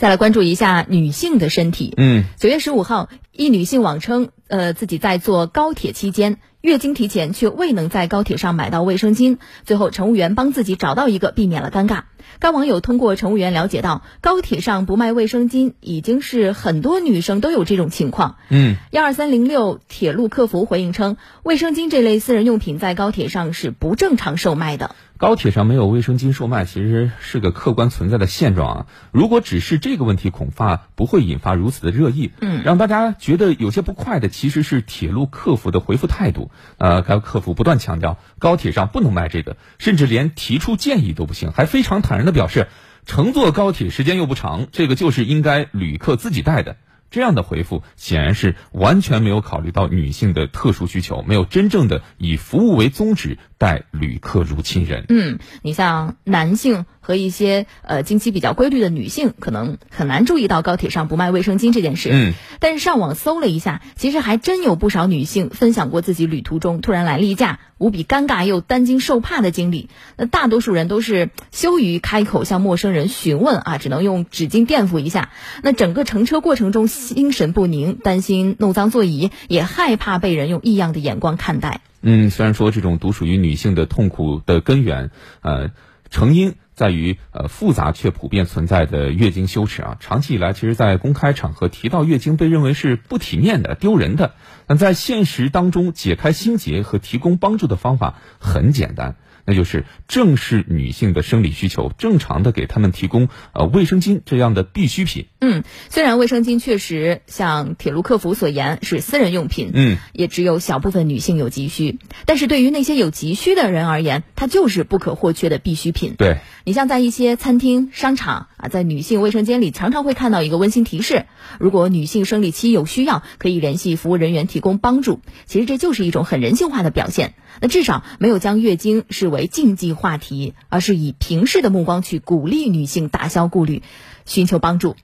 再来关注一下女性的身体。嗯，九月十五号，一女性网称，呃，自己在坐高铁期间月经提前，却未能在高铁上买到卫生巾。最后，乘务员帮自己找到一个，避免了尴尬。该网友通过乘务员了解到，高铁上不卖卫生巾，已经是很多女生都有这种情况。嗯，幺二三零六铁路客服回应称，卫生巾这类私人用品在高铁上是不正常售卖的。高铁上没有卫生巾售卖，其实是个客观存在的现状啊。如果只是这个问题，恐怕不会引发如此的热议。嗯，让大家觉觉得有些不快的，其实是铁路客服的回复态度。呃，该客服不断强调，高铁上不能卖这个，甚至连提出建议都不行，还非常坦然的表示，乘坐高铁时间又不长，这个就是应该旅客自己带的。这样的回复显然是完全没有考虑到女性的特殊需求，没有真正的以服务为宗旨待旅客如亲人。嗯，你像男性和一些呃经期比较规律的女性，可能很难注意到高铁上不卖卫生巾这件事。嗯，但是上网搜了一下，其实还真有不少女性分享过自己旅途中突然来例假、无比尴尬又担惊受怕的经历。那大多数人都是羞于开口向陌生人询问啊，只能用纸巾垫付一下。那整个乘车过程中心神不宁，担心弄脏座椅，也害怕被人用异样的眼光看待。嗯，虽然说这种独属于女性的痛苦的根源，呃，成因在于呃复杂却普遍存在的月经羞耻啊。长期以来，其实，在公开场合提到月经被认为是不体面的、丢人的。但在现实当中，解开心结和提供帮助的方法很简单。那就是正视女性的生理需求，正常的给她们提供呃卫生巾这样的必需品。嗯，虽然卫生巾确实像铁路客服所言是私人用品，嗯，也只有小部分女性有急需，但是对于那些有急需的人而言，它就是不可或缺的必需品。对，你像在一些餐厅、商场啊，在女性卫生间里常常会看到一个温馨提示：如果女性生理期有需要，可以联系服务人员提供帮助。其实这就是一种很人性化的表现。那至少没有将月经视为禁忌话题，而是以平视的目光去鼓励女性打消顾虑，寻求帮助。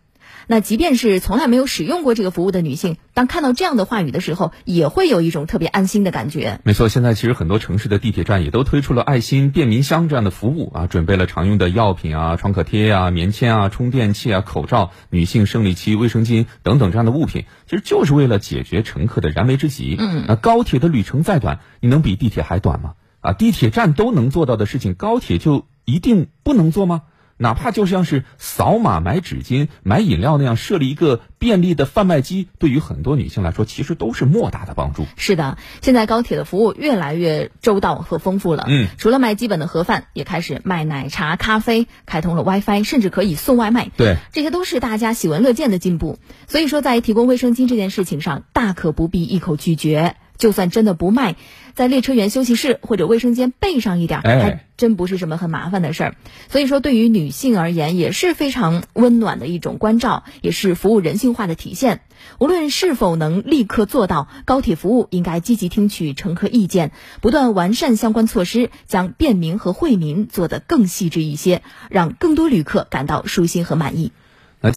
那即便是从来没有使用过这个服务的女性，当看到这样的话语的时候，也会有一种特别安心的感觉。没错，现在其实很多城市的地铁站也都推出了爱心便民箱这样的服务啊，准备了常用的药品啊、创可贴啊、棉签啊、充电器啊、口罩、女性生理期卫生巾等等这样的物品，其实就是为了解决乘客的燃眉之急。嗯，那高铁的旅程再短，你能比地铁还短吗？啊，地铁站都能做到的事情，高铁就一定不能做吗？哪怕就像是扫码买纸巾、买饮料那样设立一个便利的贩卖机，对于很多女性来说，其实都是莫大的帮助。是的，现在高铁的服务越来越周到和丰富了。嗯，除了卖基本的盒饭，也开始卖奶茶、咖啡，开通了 WiFi，甚至可以送外卖。对，这些都是大家喜闻乐见的进步。所以说，在提供卫生巾这件事情上，大可不必一口拒绝。就算真的不卖，在列车员休息室或者卫生间备上一点，哎还真不是什么很麻烦的事儿。所以说，对于女性而言，也是非常温暖的一种关照，也是服务人性化的体现。无论是否能立刻做到，高铁服务应该积极听取乘客意见，不断完善相关措施，将便民和惠民做得更细致一些，让更多旅客感到舒心和满意。